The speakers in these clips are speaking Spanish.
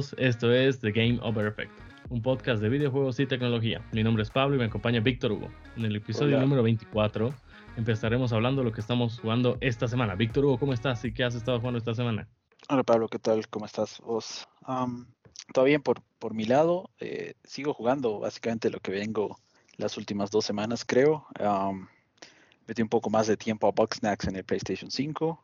todos, esto es The Game Over Effect, un podcast de videojuegos y tecnología. Mi nombre es Pablo y me acompaña Víctor Hugo. En el episodio número 24 empezaremos hablando de lo que estamos jugando esta semana. Víctor Hugo, ¿cómo estás y qué has estado jugando esta semana? Hola Pablo, ¿qué tal? ¿Cómo estás vos? todo bien por, por mi lado. Eh, sigo jugando básicamente lo que vengo las últimas dos semanas, creo. metí un poco más de tiempo a Bugsnax en el PlayStation 5.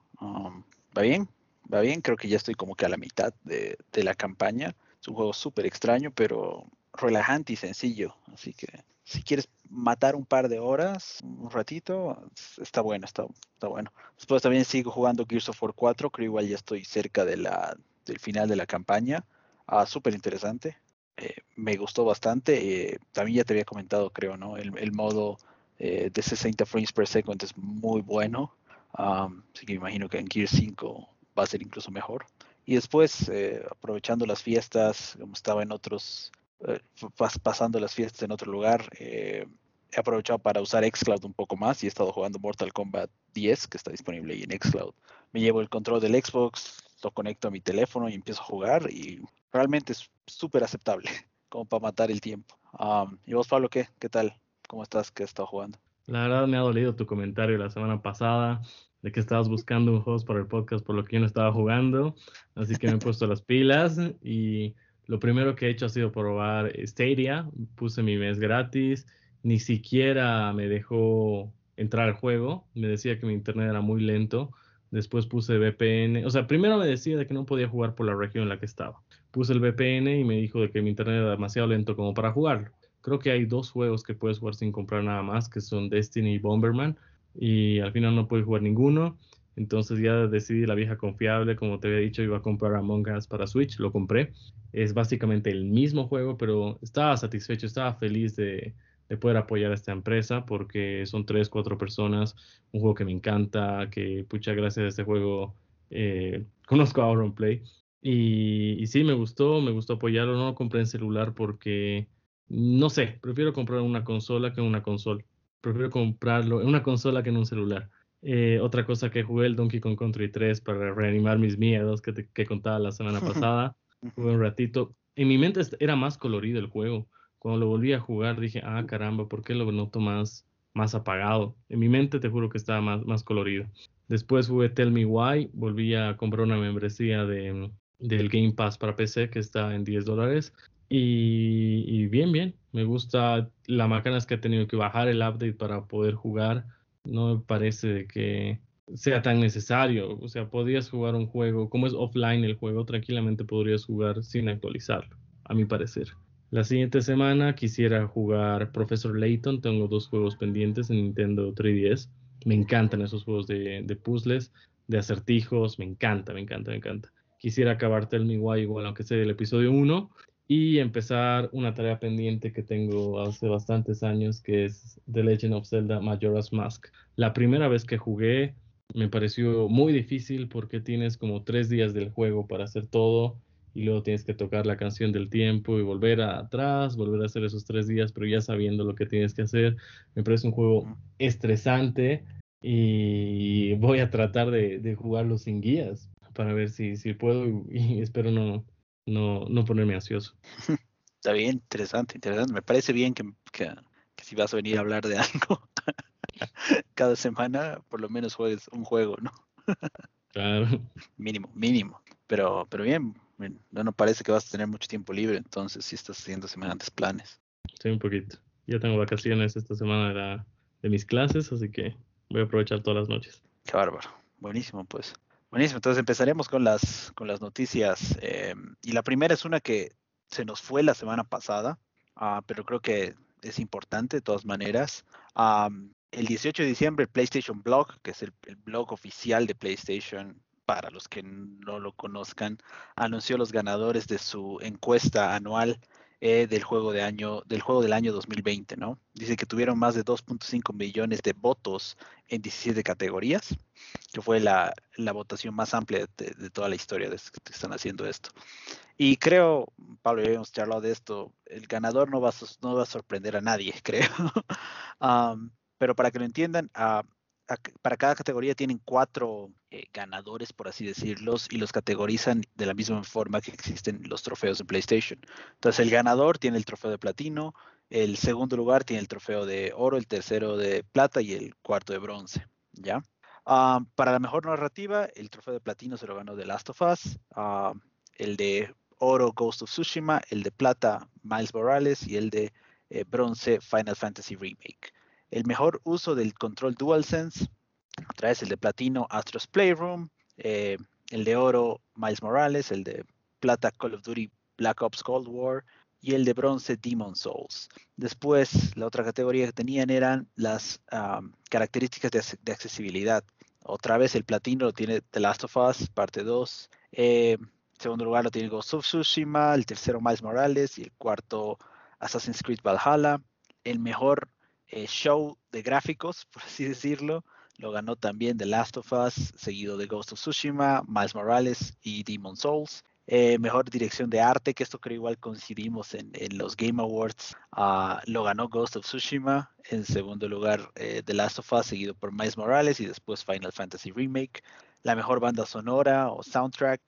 va bien, va bien. Creo que ya estoy como que a la mitad de, de la campaña. Es un juego súper extraño, pero relajante y sencillo. Así que si quieres matar un par de horas, un ratito, está bueno, está, está bueno. Después también sigo jugando Gears of War 4, creo igual ya estoy cerca de la, del final de la campaña. Ah, súper interesante. Eh, me gustó bastante. Eh, también ya te había comentado, creo, ¿no? El, el modo eh, de 60 frames per second es muy bueno. así que me imagino que en Gears 5 va a ser incluso mejor. Y después, aprovechando las fiestas, como estaba en otros, pasando las fiestas en otro lugar, he aprovechado para usar Xcloud un poco más y he estado jugando Mortal Kombat 10, que está disponible ahí en Xcloud. Me llevo el control del Xbox, lo conecto a mi teléfono y empiezo a jugar y realmente es súper aceptable como para matar el tiempo. ¿Y vos, Pablo, qué? ¿Qué tal? ¿Cómo estás? ¿Qué has estado jugando? La verdad me ha dolido tu comentario la semana pasada de que estabas buscando un host para el podcast por lo que yo no estaba jugando. Así que me he puesto las pilas y lo primero que he hecho ha sido probar Stadia. Puse mi mes gratis. Ni siquiera me dejó entrar al juego. Me decía que mi internet era muy lento. Después puse VPN. O sea, primero me decía de que no podía jugar por la región en la que estaba. Puse el VPN y me dijo de que mi internet era demasiado lento como para jugarlo. Creo que hay dos juegos que puedes jugar sin comprar nada más, que son Destiny y Bomberman. Y al final no pude jugar ninguno. Entonces ya decidí la vieja confiable, como te había dicho, iba a comprar Among Us para Switch, lo compré. Es básicamente el mismo juego, pero estaba satisfecho, estaba feliz de, de poder apoyar a esta empresa porque son tres, cuatro personas, un juego que me encanta, que pucha gracias a este juego eh, conozco a Play y, y, sí, me gustó, me gustó apoyarlo, no lo compré en celular porque, no sé, prefiero comprar una consola que una consola, prefiero comprarlo en una consola que en un celular. Eh, otra cosa que jugué el Donkey Kong Country 3 para reanimar mis miedos que, te, que contaba la semana pasada, jugué un ratito, en mi mente era más colorido el juego, cuando lo volví a jugar dije, ah, caramba, ¿por qué lo noto más, más apagado? En mi mente te juro que estaba más, más colorido. Después jugué Tell Me Why, volví a comprar una membresía de, del Game Pass para PC que está en 10 dólares. Y, bien, bien, me gusta la máquina que he tenido que bajar el update para poder jugar. No me parece que sea tan necesario. O sea, podrías jugar un juego, como es offline el juego, tranquilamente podrías jugar sin actualizarlo, a mi parecer. La siguiente semana quisiera jugar Professor Layton. Tengo dos juegos pendientes en Nintendo 3DS. Me encantan esos juegos de, puzzles, de acertijos. Me encanta, me encanta, me encanta. Quisiera acabar Tell Me Why igual, aunque sea el episodio 1. Y empezar una tarea pendiente que tengo hace bastantes años, que es The Legend of Zelda Majora's Mask. La primera vez que jugué me pareció muy difícil porque tienes como tres días del juego para hacer todo y luego tienes que tocar la canción del tiempo y volver atrás, volver a hacer esos tres días, pero ya sabiendo lo que tienes que hacer. Me parece un juego estresante y voy a tratar de, jugarlo sin guías para ver si, si puedo y, espero no, no, no ponerme ansioso. Está bien, interesante, interesante. Me parece bien que, que, si vas a venir a hablar de algo cada semana, por lo menos juegues un juego, ¿no? claro. Mínimo, mínimo. Pero, pero bien, no, no parece que vas a tener mucho tiempo libre, entonces si estás haciendo semejantes planes. Sí, un poquito. Yo tengo vacaciones esta semana de, la, de mis clases, así que voy a aprovechar todas las noches. Qué bárbaro. Buenísimo, pues. Buenísimo. Entonces empezaremos con las, con las noticias. Em, y la primera es una que se nos fue la semana pasada, uh, pero creo que es importante de todas maneras. Um, el 18 de diciembre, el PlayStation Blog, que es el, el blog oficial de PlayStation, para los que no lo conozcan, anunció los ganadores de su encuesta anual eh, del juego de año del juego del año 2020, ¿no? Dice que tuvieron más de 2.5 millones de votos en 17 categorías, que fue la, votación más amplia de, toda la historia de que están haciendo esto. Y creo, Pablo, ya habíamos charlado de esto, el ganador no va a, no va a sorprender a nadie, creo. pero para que lo entiendan, uh, para cada categoría tienen cuatro eh, ganadores, por así decirlos, y los categorizan de la misma forma que existen los trofeos de PlayStation. Entonces, el ganador tiene el trofeo de platino, el segundo lugar tiene el trofeo de oro, el tercero de plata y el cuarto de bronce. ¿Ya? Ah, para la mejor narrativa, el trofeo de platino se lo ganó The Last of Us, ah, el de oro Ghost of Tsushima, el de plata Miles Morales y el de eh, bronce Final Fantasy Remake. El mejor uso del control DualSense, otra vez el de platino Astros Playroom, eh, el de oro Miles Morales, el de plata Call of Duty Black Ops Cold War y el de bronce Demon Souls. Después, la otra categoría que tenían eran las características de, accesibilidad. Otra vez el platino lo tiene The Last of Us, parte 2. Eh, segundo lugar lo tiene Ghost of Tsushima, el tercero Miles Morales y el cuarto Assassin's Creed Valhalla. El mejor eh, show de gráficos, por así decirlo. Lo ganó también The Last of Us, seguido de Ghost of Tsushima, Miles Morales y Demon Souls. Eh, mejor dirección de arte, que esto creo igual coincidimos en, los Game Awards, ah, lo ganó Ghost of Tsushima. En segundo lugar, eh, The Last of Us, seguido por Miles Morales y después Final Fantasy Remake. La mejor banda sonora o soundtrack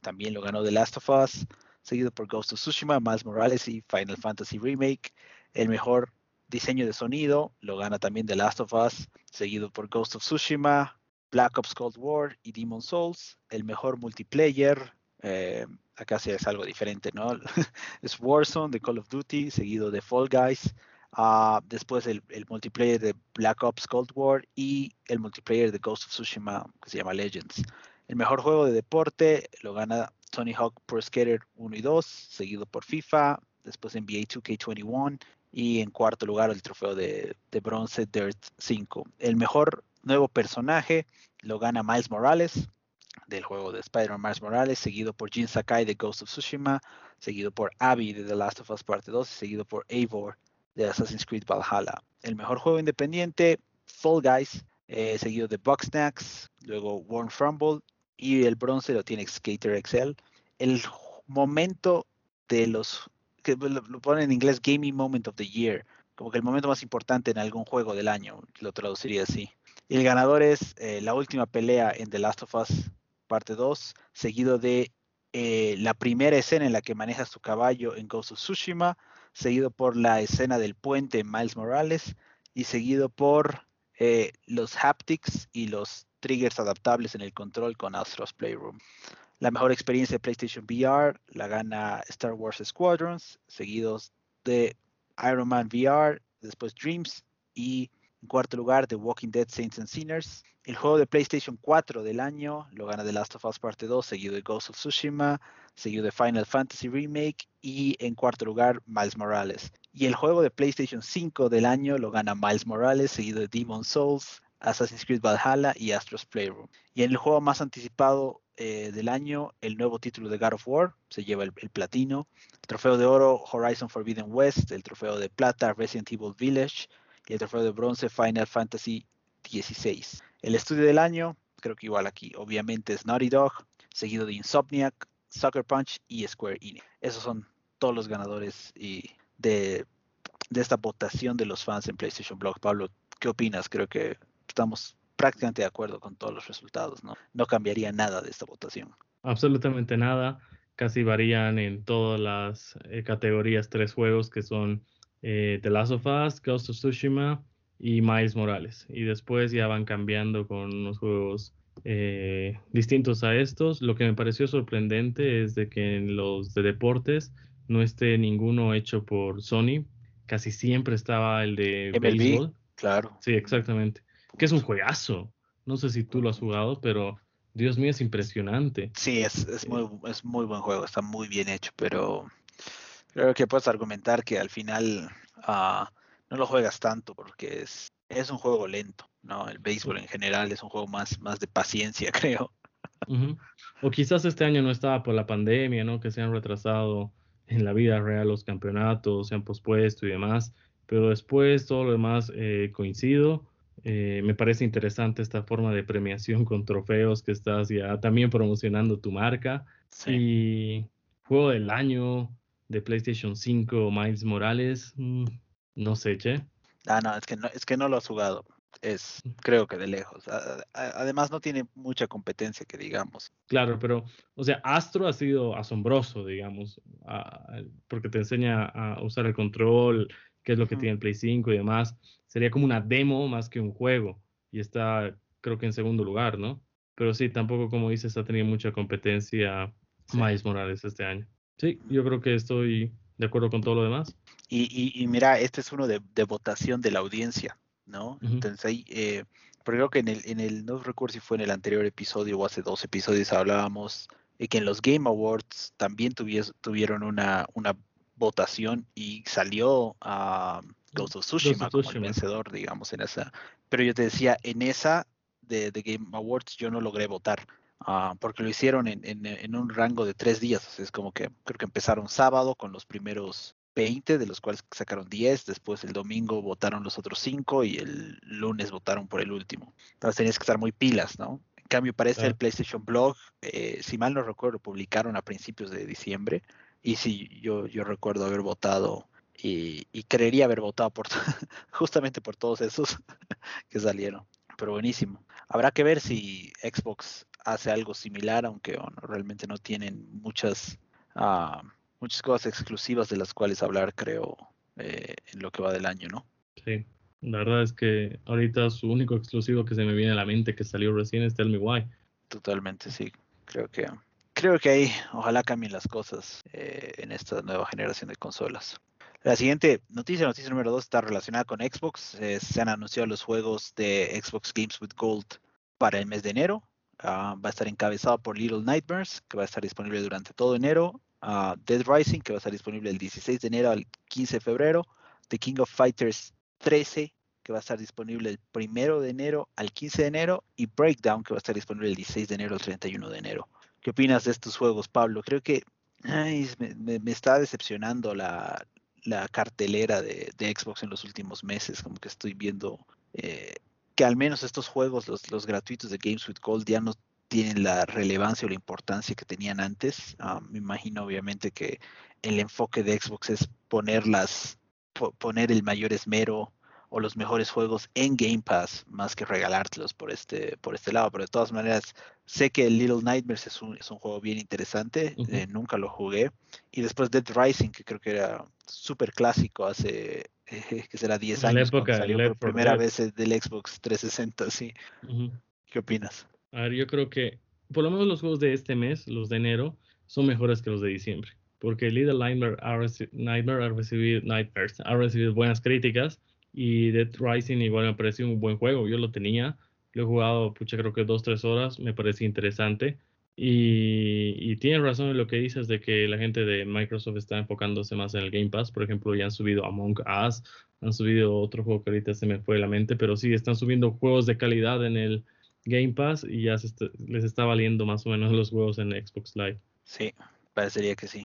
también lo ganó The Last of Us, seguido por Ghost of Tsushima, Miles Morales y Final Fantasy Remake. El mejor Diseño de sonido lo gana también The Last of Us, seguido por Ghost of Tsushima, Black Ops Cold War y Demon Souls. El mejor multiplayer, eh, acá sí es algo diferente, ¿no? es Warzone de Call of Duty, seguido de Fall Guys. Ah, después el, multiplayer de Black Ops Cold War y el multiplayer de Ghost of Tsushima que se llama Legends. El mejor juego de deporte lo gana Tony Hawk Pro Skater 1 y 2, seguido por FIFA, después NBA 2K21 y en cuarto lugar el trofeo de, bronce Dirt 5. El mejor nuevo personaje lo gana Miles Morales del juego de Spider-Man Miles Morales, seguido por Jin Sakai de Ghost of Tsushima, seguido por Abby de The Last of Us Parte 2 y seguido por Eivor de Assassin's Creed Valhalla. El mejor juego independiente, Fall Guys, eh, seguido de Bugsnax, luego Warm Frumble y el bronce lo tiene Skater XL. El momento de los que lo, ponen en inglés Gaming Moment of the Year, como que el momento más importante en algún juego del año, lo traduciría así. Y el ganador es eh, la última pelea en The Last of Us parte 2, seguido de eh, la primera escena en la que manejas tu caballo en Ghost of Tsushima, seguido por la escena del puente en Miles Morales y seguido por eh, los haptics y los triggers adaptables en el control con Astro's Playroom. La mejor experiencia de PlayStation VR la gana Star Wars Squadrons, seguidos de Iron Man VR, después Dreams y en cuarto lugar The Walking Dead Saints and Sinners. El juego de PlayStation 4 del año lo gana The Last of Us Parte 2, seguido de Ghost of Tsushima, seguido de Final Fantasy Remake y en cuarto lugar Miles Morales. Y el juego de PlayStation 5 del año lo gana Miles Morales, seguido de Demon Souls, Assassin's Creed Valhalla y Astro's Playroom. Y en el juego más anticipado eh, del año, el nuevo título de God of War, se lleva el, platino, el trofeo de oro Horizon Forbidden West, el trofeo de plata Resident Evil Village y el trofeo de bronce Final Fantasy XVI. El estudio del año, creo que igual aquí, obviamente es Naughty Dog, seguido de Insomniac, Sucker Punch y Square Enix. Esos son todos los ganadores de, de esta votación de los fans en PlayStation Blog. Pablo, ¿qué opinas? Creo que estamos prácticamente de acuerdo con todos los resultados, ¿no? No cambiaría nada de esta votación. Absolutamente nada. Casi varían en todas las eh, categorías tres juegos que son eh, The Last of Us, Ghost of Tsushima y Miles Morales. Y después ya van cambiando con unos juegos eh, distintos a estos. Lo que me pareció sorprendente es de que en los de deportes no esté ninguno hecho por Sony. Casi siempre estaba el de béisbol. Claro. Sí, exactamente que es un juegazo. No sé si tú lo has jugado, pero Dios mío, es impresionante. Sí, es, es, muy, es muy buen juego, está muy bien hecho, pero creo que puedes argumentar que al final ah, no lo juegas tanto porque es, es un juego lento, ¿no? El béisbol en general es un juego más, más de paciencia, creo. O quizás este año no estaba por la pandemia, ¿no? Que se han retrasado en la vida real los campeonatos, se han pospuesto y demás, pero después todo lo demás eh, coincido eh, me parece interesante esta forma de premiación con trofeos que estás ya también promocionando tu marca. Y juego del año de PlayStation 5, Miles Morales, mm, no sé, che. Ah, no, es que no, es que no lo has jugado. es creo que de lejos. Además no tiene mucha competencia que digamos. Claro, pero, o sea, Astro ha sido asombroso, digamos, porque te enseña a usar el control, qué es lo que tiene el Play 5 y demás. Sería como una demo más que un juego y está, creo que en segundo lugar, ¿no? Pero sí, tampoco, como dices, ha tenido mucha competencia Miles Morales este año. Sí, yo creo que estoy de acuerdo con todo lo demás. Y, mira, este es uno de, votación de la audiencia, ¿no? Entonces ahí, eh, porque creo que en el, en el, no recuerdo si fue en el anterior episodio o hace dos episodios hablábamos de que en los Game Awards también tuvieron una, una votación y salió a Ghost of Tsushima como el vencedor, digamos, en esa. Pero yo te decía, en esa de, Game Awards yo no logré votar. Ah, porque lo hicieron en, en, un rango de tres días. es como que creo que empezaron sábado con los primeros 20, de los cuales sacaron 10, después el domingo votaron los otros 5 y el lunes votaron por el último. Entonces tenías que estar muy pilas, ¿no? En cambio, parece el PlayStation Blog, eh, si mal no recuerdo, publicaron a principios de diciembre y sí, yo, yo recuerdo haber votado y, creería haber votado por justamente por todos esos que salieron. Pero buenísimo. Habrá que ver si Xbox hace algo similar, aunque realmente no tienen muchas... Uh, muchas cosas exclusivas de las cuales hablar, creo, eh, en lo que va del año, ¿no? Sí, la verdad es que ahorita su único exclusivo que se me viene a la mente que salió recién es Tell Me Why. Totalmente, sí. Creo que creo que ahí ojalá cambien las cosas eh, en esta nueva generación de consolas. La siguiente noticia, noticia número dos, está relacionada con Xbox. Eh, se han anunciado los juegos de Xbox Games with Gold para el mes de enero. Ah, va a estar encabezado por Little Nightmares, que va a estar disponible durante todo enero. Dead Rising, que va a estar disponible el 16 de enero al 15 de febrero, The King of Fighters 13, que va a estar disponible el 1 de enero al 15 de enero, y Breakdown, que va a estar disponible el 16 de enero al 31 de enero. ¿Qué opinas de estos juegos, Pablo? Creo que me, está decepcionando la, cartelera de, Xbox en los últimos meses, como que estoy viendo eh, que al menos estos juegos, los, los gratuitos de Games with Gold, ya no tienen la relevancia o la importancia que tenían antes. Ah, me imagino obviamente que el enfoque de Xbox es ponerlas, poner el mayor esmero o los mejores juegos en Game Pass más que regalártelos por este, por este lado. Pero de todas maneras, sé que Little Nightmares es un, es un juego bien interesante, eh, nunca lo jugué. Y después Dead Rising, que creo que era súper clásico hace, que será 10 años, época, salió por primera vez del Xbox 360, sí. ¿Qué opinas? A ver, yo creo que por lo menos los juegos de este mes, los de enero, son mejores que los de diciembre. Porque Little Nightmare ha, Nightmare ha, recibido, Nightmares, ha recibido buenas críticas y Dead Rising igual me pareció un buen juego. Yo lo tenía, lo he jugado, pucha, creo que dos, tres horas, me parece interesante. Y, y tienen razón en lo que dices de que la gente de Microsoft está enfocándose más en el Game Pass. Por ejemplo, ya han subido Among Us, han subido otro juego que ahorita se me fue de la mente, pero sí, están subiendo juegos de calidad en el, Game Pass y ya les está valiendo más o menos los juegos en Xbox Live. Sí, parecería que sí.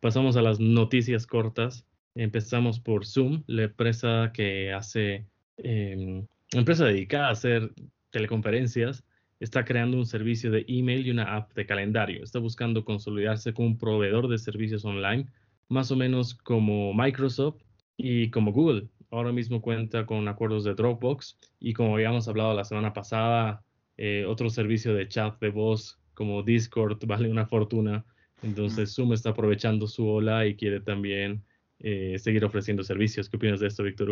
Pasamos a las noticias cortas. Empezamos por Zoom, la empresa que hace, eh, empresa dedicada a hacer teleconferencias, está creando un servicio de email y una app de calendario. Está buscando consolidarse como un proveedor de servicios online, más o menos como Microsoft y como Google ahora mismo cuenta con acuerdos de Dropbox y como habíamos hablado la semana pasada, eh, otro servicio de chat de voz como Discord vale una fortuna. Entonces Zoom está aprovechando su ola y quiere también eh, seguir ofreciendo servicios. ¿Qué opinas de esto, Víctor?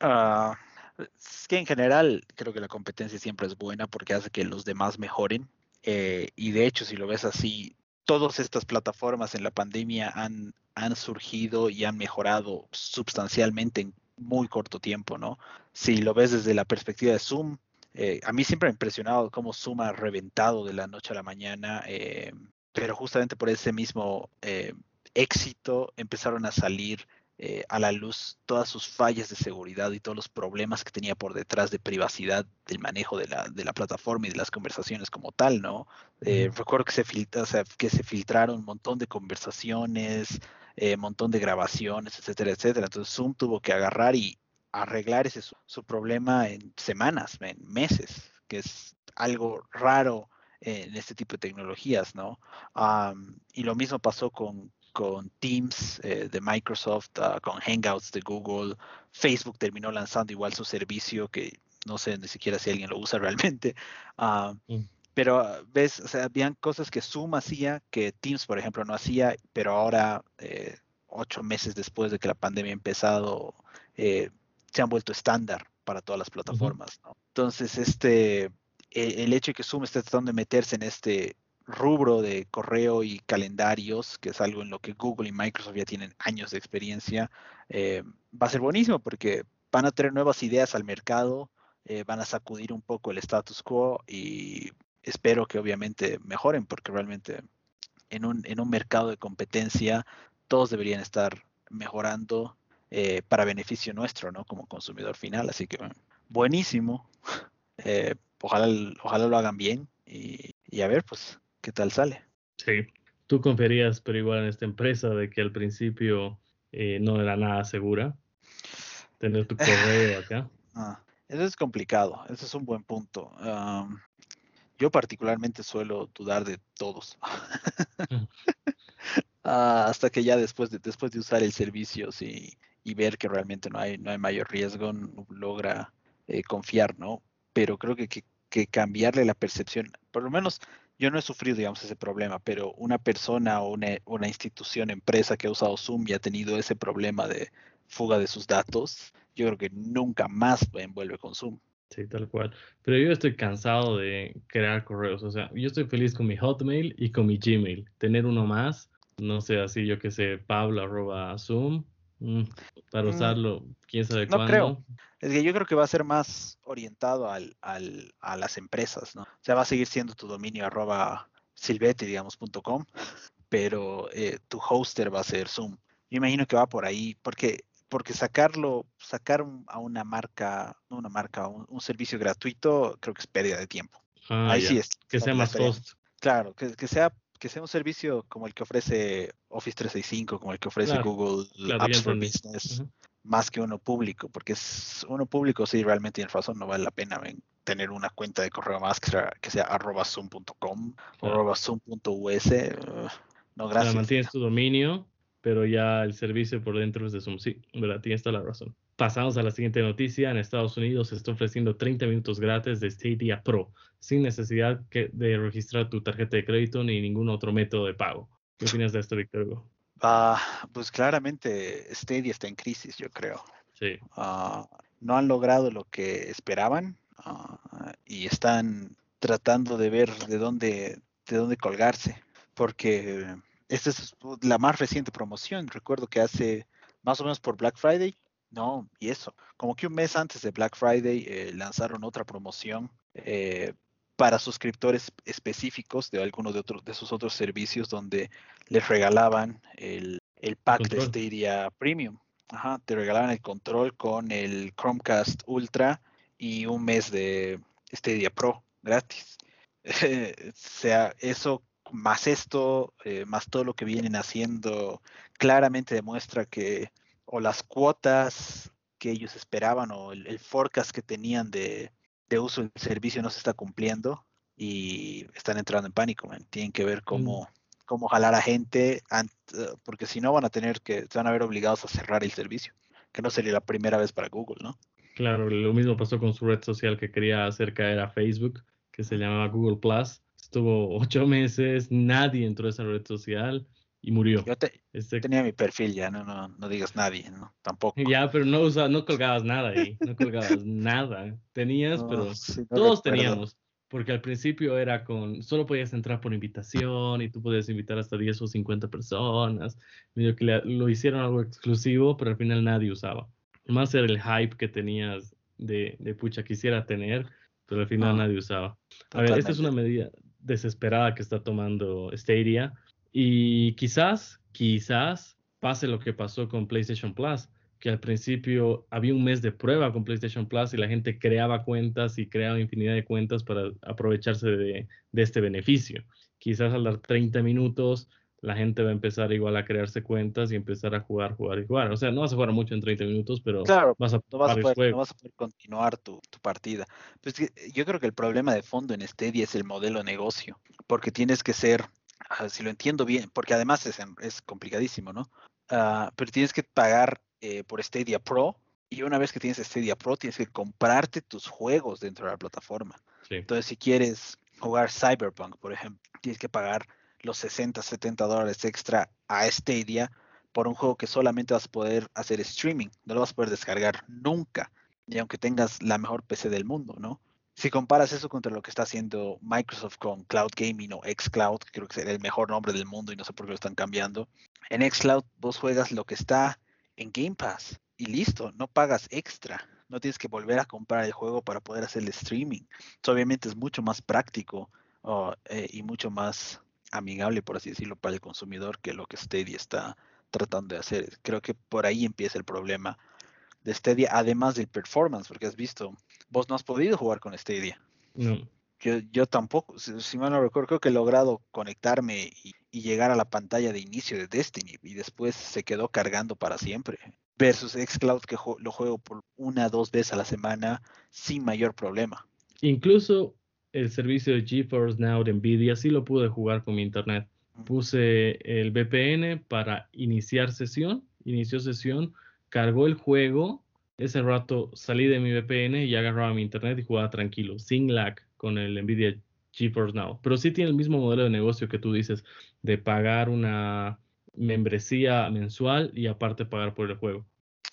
Uh, es que en general creo que la competencia siempre es buena porque hace que los demás mejoren. Eh, y de hecho, si lo ves así, todas estas plataformas en la pandemia han, han surgido y han mejorado sustancialmente en muy corto tiempo, ¿no? Si lo ves desde la perspectiva de Zoom, eh, a mí siempre me ha impresionado cómo Zoom ha reventado de la noche a la mañana, eh, pero justamente por ese mismo éxito empezaron a salir a la luz todas sus fallas de seguridad y todos los problemas que tenía por detrás de privacidad del manejo de la, de la plataforma y de las conversaciones como tal, ¿no? recuerdo que se, filtra, o sea, que se filtraron un montón de conversaciones, eh, montón de grabaciones, etcétera, etcétera. Entonces Zoom tuvo que agarrar y arreglar ese su, problema en semanas, en meses, que es algo raro en este tipo de tecnologías, ¿no? y lo mismo pasó con, con Teams eh, de Microsoft, ah, con Hangouts de Google. Facebook terminó lanzando igual su servicio que no sé ni siquiera si alguien lo usa realmente. Ah, pero ah, ves, o sea, habían cosas que Zoom hacía, que Teams, por ejemplo, no hacía, pero ahora, eh, ocho meses después de que la pandemia ha empezado, eh, se han vuelto estándar para todas las plataformas. ¿no? Entonces, este, e- el hecho de que Zoom esté tratando de meterse en este rubro de correo y calendarios, que es algo en lo que Google y Microsoft ya tienen años de experiencia, eh, va a ser buenísimo porque van a traer nuevas ideas al mercado, eh, van a sacudir un poco el status quo y espero que obviamente mejoren porque realmente en un, en un mercado de competencia todos deberían estar mejorando eh, para beneficio nuestro, ¿no? Como consumidor final. Así que buenísimo. Ojalá, ojalá lo hagan bien y a ver, pues, qué tal sale. Sí. Tú confiarías, pero igual en esta empresa, de que al principio eh, no era nada segura. Tener tu correo acá. Ah, eso es complicado, ese es un buen punto. Yo particularmente suelo dudar de todos. Ah, hasta que ya después de, después de usar el servicio sí, y ver que realmente no hay, no hay mayor riesgo, no logra eh, confiar, ¿no? Pero creo que, que, que cambiarle la percepción, por lo menos yo no he sufrido, digamos, ese problema, pero una persona o una, institución, empresa que ha usado Zoom y ha tenido ese problema de fuga de sus datos, yo creo que nunca más envuelve con Zoom. Sí, tal cual. Pero yo estoy cansado de crear correos. O sea, yo estoy feliz con mi Hotmail y con mi Gmail. Tener uno más, no sé, así yo que sé, Pablo arroba Zoom, para Mm, usarlo, quién sabe No cuándo. creo. Es que yo creo que va a ser más orientado al, al- a las empresas, ¿no? O sea, va a seguir siendo tu dominio arroba silvete, digamos, punto com, pero eh, tu hoster va a ser Zoom. Yo imagino que va por ahí, porque, porque sacarlo, sacar a una marca, no una marca, un, un servicio gratuito, creo que es pérdida de tiempo. Ah, ahí sí es. Que sea más host. Claro, que, que sea que sea un servicio como el que ofrece Office 365, como el que ofrece Claro, Google Claro, Apps for. Business más que uno público, porque es uno público, sí, realmente tienes razón, no vale la pena ven, tener una cuenta de correo más que sea, que sea arroba zoom.com o arroba zoom.us. uh, no, gracias. mantienes tu dominio, pero ya el servicio por dentro es de Zoom. Sí, verdad, tienes toda la razón. Pasamos a la siguiente noticia. En Estados Unidos se está ofreciendo 30 minutos gratis de Stadia Pro, sin necesidad que- de registrar tu tarjeta de crédito ni ningún otro método de pago. ¿Qué opinas de esto, Víctor Hugo? Ah, pues claramente Stadia está en crisis, yo creo. Sí, Ah, no han logrado lo que esperaban ah, y están tratando de ver de dónde, de dónde colgarse, porque esta es la más reciente promoción. Recuerdo que hace más o menos por Black Friday, no, y eso, como que un mes antes de Black Friday eh, lanzaron otra promoción eh, para suscriptores específicos de alguno de, otros de sus otros servicios donde les regalaban el, el pack de. Stadia Premium. Ajá, te regalaban el control con el Chromecast Ultra y un mes de Stadia Pro gratis. o sea, eso más esto, eh, más todo lo que vienen haciendo, claramente demuestra que o las cuotas que ellos esperaban o el, el forecast que tenían de, de uso del servicio no se está cumpliendo y están entrando en pánico, man. Tienen que ver cómo, cómo jalar a gente, eh, porque si no van a tener que, se van a ver obligados a cerrar el servicio, que no sería la primera vez para Google, ¿no? claro, lo mismo pasó con su red social que quería hacer caer a Facebook, que se llamaba Google Plus. Estuvo ocho meses, nadie entró a esa red social y murió. Yo te- Este, tenía mi perfil ya, no, no, no digas nadie, ¿no? Tampoco. ya, pero no usa, no colgabas nada ahí, no colgabas nada. Tenías, No, pero sí, no todos teníamos, porque al principio era con, solo podías entrar por invitación y tú podías invitar hasta 10 o 50 personas. Medio que le- lo hicieron algo exclusivo, pero al final nadie usaba. Más era el hype que tenías de, de pucha, quisiera tener, pero al final nadie usaba. A ver, esta es una medida desesperada que está tomando Stadia y quizás, quizás pase lo que pasó con PlayStation Plus, que al principio había un mes de prueba con PlayStation Plus y la gente creaba cuentas y creaba infinidad de cuentas para aprovecharse de, de este beneficio. Quizás al dar 30 minutos la gente va a empezar igual a crearse cuentas y empezar a jugar, jugar y jugar. O sea, no vas a jugar mucho en 30 minutos, pero Claro, vas a no vas, a poder, no vas a poder continuar tu, tu partida. Pues yo creo que el problema de fondo en Stadia es el modelo de negocio, porque tienes que ser, si lo entiendo bien, porque además es, complicadísimo, ¿no? Ah, pero tienes que pagar eh, por Stadia Pro Y una vez que tienes Stadia Pro, tienes que comprarte tus juegos dentro de la plataforma. Entonces, si quieres jugar Cyberpunk, por ejemplo, tienes que pagar los 60, 70 dólares extra a Stadia por un juego que solamente vas a poder hacer streaming, no lo vas a poder descargar nunca, y aunque tengas la mejor PC del mundo, ¿no? Si comparas eso contra lo que está haciendo Microsoft con Cloud Gaming o xCloud, que creo que sería el mejor nombre del mundo y no sé por qué lo están cambiando, en xCloud vos juegas lo que está en Game Pass y listo, no pagas extra, no tienes que volver a comprar el juego para poder hacer el streaming. obviamente es mucho más práctico oh, eh, y mucho más amigable, por así decirlo, para el consumidor que lo que Stadia está tratando de hacer. Creo que por ahí empieza el problema de Stadia, además del performance, porque has visto, vos no has podido jugar con Stadia. No. Yo, yo tampoco, si, mal no recuerdo, creo que he logrado conectarme y, llegar a la pantalla de inicio de Destiny y después se quedó cargando para siempre. Versus Xcloud que lo juego por una o dos veces a la semana sin mayor problema. Incluso el servicio de GeForce Now de Nvidia sí lo pude jugar con mi internet. Puse el VPN para iniciar sesión, inició sesión, cargó el juego. Ese rato salí de mi VPN y agarraba mi internet y jugaba tranquilo, sin lag, con el Nvidia GeForce Now. Pero sí tiene el mismo modelo de negocio que tú dices, de pagar una membresía mensual y aparte pagar por el juego.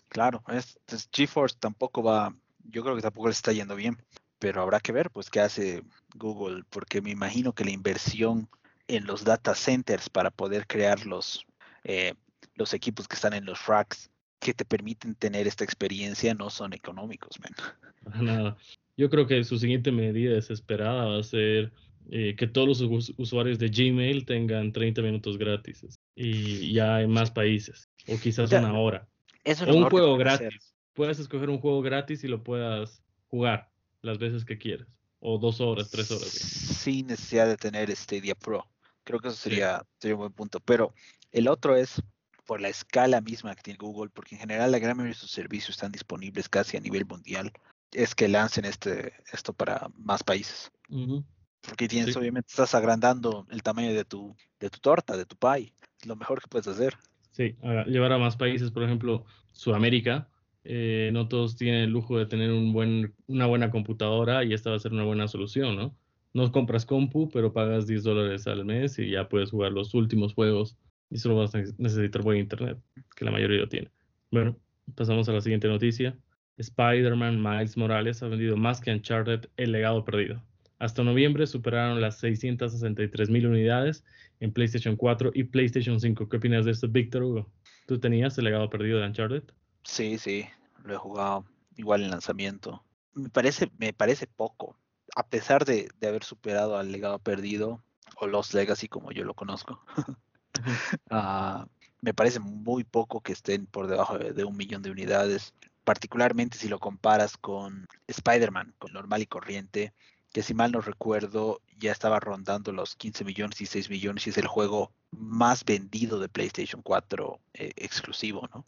Claro, es, GeForce tampoco va, yo creo que tampoco le está yendo bien pero habrá que ver pues qué hace Google, porque me imagino que la inversión en los data centers para poder crear los, eh, los equipos que están en los racks que te permiten tener esta experiencia no son económicos, man. Nada. Yo creo que su siguiente medida desesperada va a ser eh, que todos los usuarios de Gmail tengan 30 minutos gratis y ya en más países, o quizás una hora. Eso o un juego gratis. Puedes escoger un juego gratis y lo puedas jugar las veces que quieras. O dos horas, tres horas. Sin necesidad de tener Stadia Pro. Creo que eso sería, sería un buen punto. Pero el otro es por la escala misma que tiene Google, porque en general la gran mayoría de sus servicios están disponibles casi a nivel mundial, es que lancen este, esto para más países. Porque tienes, obviamente, estás agrandando el tamaño de tu, de tu torta, de tu pie. Es lo mejor que puedes hacer. Sí, llevar a más países, por ejemplo, Sudamérica, eh, no todos tienen el lujo de tener un buen, una buena computadora y esta va a ser una buena solución, ¿no? No compras compu, pero pagas 10 dólares al mes y ya puedes jugar los últimos juegos y solo vas a necesitar buen internet, que la mayoría lo tiene. Bueno, pasamos a la siguiente noticia. Spider-Man Miles Morales ha vendido más que Uncharted El legado perdido. Hasta noviembre superaron las 663 mil unidades en PlayStation 4 y PlayStation 5. ¿Qué opinas de esto, Víctor Hugo? ¿Tú tenías el legado perdido de Uncharted? Sí, sí, lo he jugado igual en lanzamiento. Me parece, me parece poco, a pesar de, haber superado al legado perdido o Lost Legacy como yo lo conozco. Ah, me parece muy poco que estén por debajo de, un millón de unidades, particularmente si lo comparas con Spider-Man, con normal y corriente, que si mal no recuerdo ya estaba rondando los 15 millones y 6 millones y es el juego más vendido de PlayStation 4 eh, exclusivo, ¿no?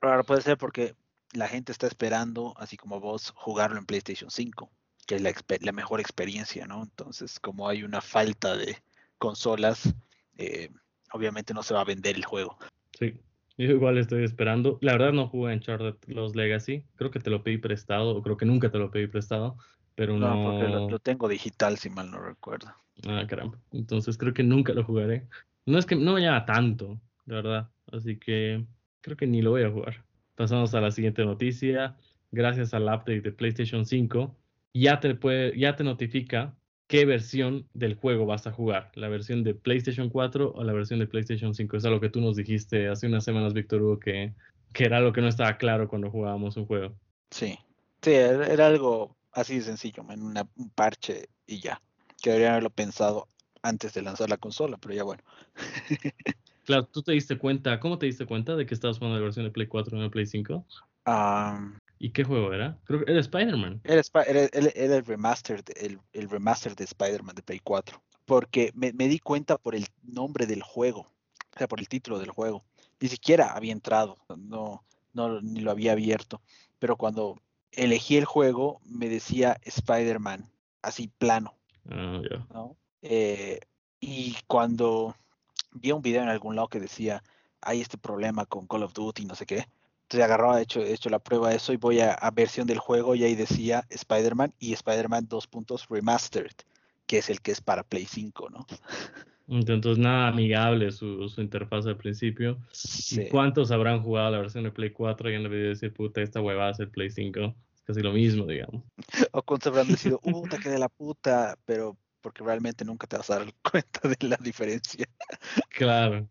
Claro, puede ser porque la gente está esperando, así como vos, jugarlo en PlayStation 5, que es la, mejor experiencia, ¿no? Entonces, como hay una falta de consolas, eh, obviamente no se va a vender el juego. Sí, yo igual estoy esperando. La verdad no jugué en Charlotte los Legacy. Creo que te lo pedí prestado, o creo que nunca te lo pedí prestado, pero no. No, porque lo, tengo digital, si mal no recuerdo. Ah, caramba. Entonces creo que nunca lo jugaré. No es que no me llama tanto, de verdad. Así que creo que ni lo voy a jugar. Pasamos a la siguiente noticia. Gracias al update de PlayStation 5, ya te, puede, ya te notifica qué versión del juego vas a jugar, la versión de PlayStation 4 o la versión de PlayStation 5. Es algo que tú nos dijiste hace unas semanas, Víctor Hugo, que, que era algo que no estaba claro cuando jugábamos un juego. Sí, sí, era algo así de sencillo, en un parche y ya. Que deberían haberlo pensado antes de lanzar la consola, pero ya bueno. Claro, ¿tú te diste cuenta? ¿Cómo te diste cuenta de que estabas jugando la versión de Play 4 en el Play 5? ¿Y qué juego era? Creo que era Spider-Man. Era, el remaster, el, el remaster de Spider-Man de Play 4. Porque me, di cuenta por el nombre del juego, o sea, por el título del juego. Ni siquiera había entrado, no, no ni lo había abierto. Pero cuando elegí el juego, me decía Spider-Man, así plano. Ah, ya. Eh, y cuando vi un video en algún lado que decía, hay este problema con Call of Duty, no sé qué, Entonces agarró, he hecho, he hecho la prueba de eso y voy a, versión del juego y ahí decía Spider-Man y Spider-Man 2 puntos remastered, que es el que es para Play 5, ¿no? Entonces nada amigable su, su interfaz al principio. ¿Y cuántos habrán jugado la versión de Play 4 y han debido decir, puta, esta huevada es el Play 5? Es casi lo mismo, digamos. O cuántos habrán decidido, puta, que de la puta, pero porque realmente nunca te vas a dar cuenta de la diferencia. Claro.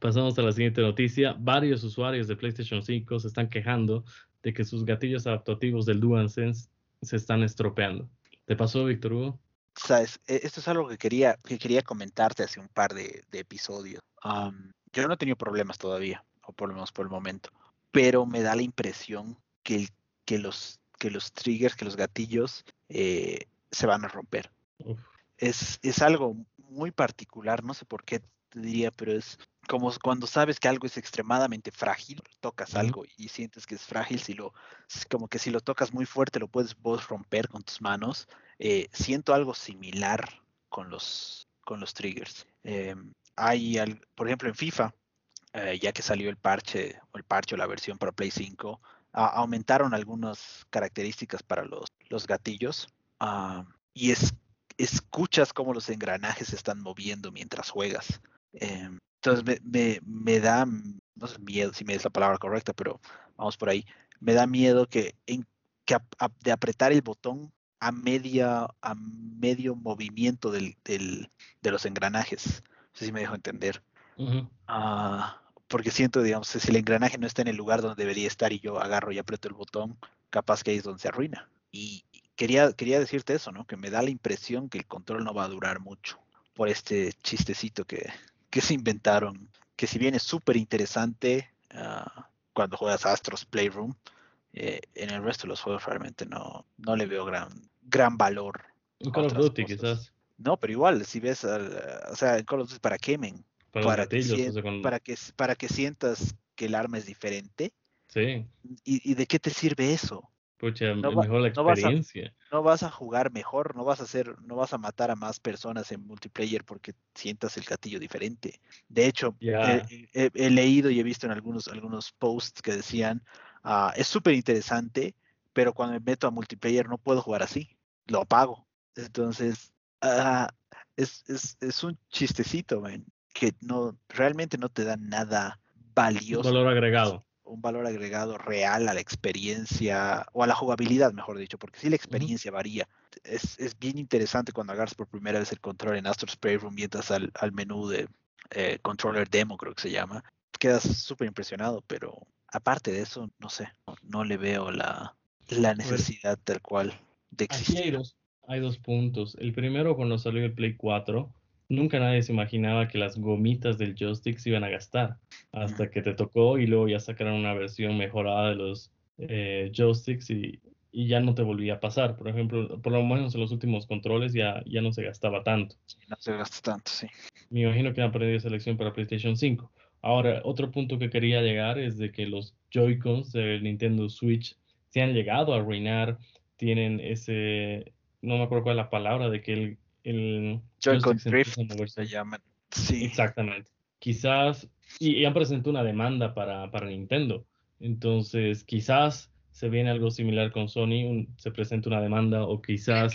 Pasamos a la siguiente noticia. Varios usuarios de PlayStation 5 se están quejando de que sus gatillos adaptativos del DualSense se están estropeando. ¿Te pasó, Víctor Hugo? Sabes, e, esto es algo que quería, que quería comentarte hace un par de, episodios. yo no he tenido problemas todavía, o por lo menos por el momento, pero me da la impresión que, que, los, que los triggers, que los gatillos eh, se van a romper. Es, es algo muy particular, no sé por qué te diría, pero es como cuando sabes que algo es extremadamente frágil, tocas algo y sientes que es frágil, si lo, como que si lo tocas muy fuerte lo puedes vos romper con tus manos. Eh, siento algo similar con los, con los triggers. Eh, hay, por ejemplo, en FIFA, eh, ya que salió el parche, o el parche o la versión para Play 5, aumentaron algunas características para los, los gatillos ah, y es, escuchas cómo los engranajes se están moviendo mientras juegas. Em, entonces me, me, da, no sé miedo si me es la palabra correcta, pero vamos por ahí. Me da miedo que, en, que de apretar el botón a media, a medio movimiento del, del, de los engranajes. No sé si me dejo entender. Ah, porque siento, digamos, si el engranaje no está en el lugar donde debería estar y yo agarro y aprieto el botón, capaz que ahí es donde se arruina. Y quería, quería decirte eso, ¿no? Que me da la impresión que el control no va a durar mucho por este chistecito que, que se inventaron, que si bien es súper interesante ah, cuando juegas Astros Playroom, eh, en el resto de los juegos realmente no, no le veo gran, gran valor. En Call of Duty quizás. No, pero igual, si ves, o sea, en Call of Duty para quemen, para, que, para, que, para que sientas que el arma es diferente. Sí. ¿Y, ¿Y de qué te sirve eso? No mejor la experiencia. No vas, a, jugar mejor, no vas a hacer, no vas a matar a más personas en multiplayer porque sientas el gatillo diferente. De hecho, he, leído y he visto en algunos, algunos posts que decían, ah, es súper interesante, pero cuando me meto a multiplayer no puedo jugar así, lo apago. Entonces, ah, es, es, es, un chistecito, man, que no, realmente no te da nada valioso. Valor agregado un valor agregado real a la experiencia o a la jugabilidad, mejor dicho, porque sí la experiencia varía. Es, es, bien interesante cuando agarras por primera vez el control en Astro Spray Room y entras al, al menú de eh, controller demo, creo que se llama. Quedas súper impresionado, pero aparte de eso, no sé, no, le veo la, la necesidad tal cual de existir. hay dos, hay dos puntos. El primero, cuando salió el Play 4, nunca nadie se imaginaba que las gomitas del joystick se iban a gastar hasta que te tocó y luego ya sacaron una versión mejorada de los eh, joysticks y, y, ya no te volvía a pasar. Por ejemplo, por lo menos en los últimos controles ya, ya no se gastaba tanto. no se gasta tanto, sí. Me imagino que han aprendido esa lección para PlayStation 5. Ahora, otro punto que quería llegar es de que los Joy-Cons del Nintendo Switch se han llegado a arruinar, tienen ese, no me acuerdo cuál es la palabra, de que el, el Joy-Con Drift se llaman. Sí. Exactamente. Quizás, y, han presentado una demanda para, para, Nintendo. Entonces, quizás se viene algo similar con Sony, se presenta una demanda, o quizás.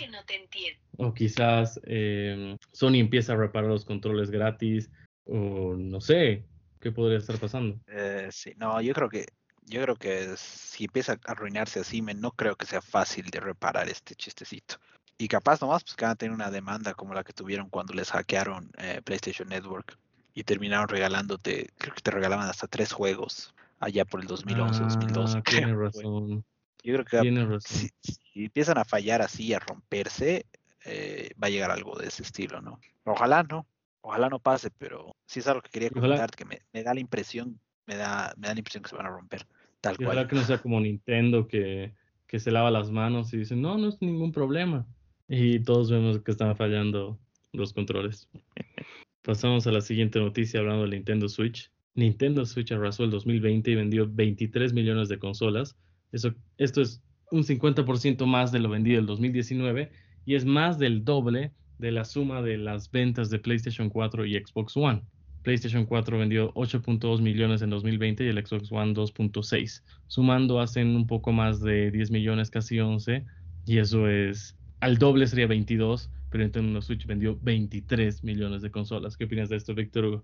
O quizás em, Sony empieza a reparar los controles gratis, o no sé, ¿qué podría estar pasando? Eh, sí, no, yo creo que yo creo que si empieza a arruinarse así, no creo que sea fácil de reparar este chistecito. Y capaz nomás, pues que van a tener una demanda como la que tuvieron cuando les hackearon eh, PlayStation Network y terminaron regalándote, creo que te regalaban hasta tres juegos allá por el 2011, 2012. Ah, tiene razón. Yo creo que Si, empiezan a fallar así, a romperse, eh, va a llegar algo de ese estilo, ¿no? Ojalá no, ojalá no pase, pero sí es algo que quería comentar, que me, da la impresión, me da, me da la impresión que se van a romper, tal cual. Ojalá que no sea como Nintendo que, que se lava las manos y dice, no, no es ningún problema. Y todos vemos que están fallando los controles. Pasamos a la siguiente noticia hablando de Nintendo Switch. Nintendo Switch arrasó el 2020 y vendió 23 millones de consolas. Eso, esto es un 50% más de lo vendido el 2019 y es más del doble de la suma de las ventas de PlayStation 4 y Xbox One. PlayStation 4 vendió 8.2 millones en 2020 y el Xbox One 2.6. Sumando hacen un poco más de 10 millones, casi 11, y eso es, al doble sería 22, pero Nintendo Switch vendió 23 millones de consolas. ¿Qué opinas de esto, Víctor Hugo?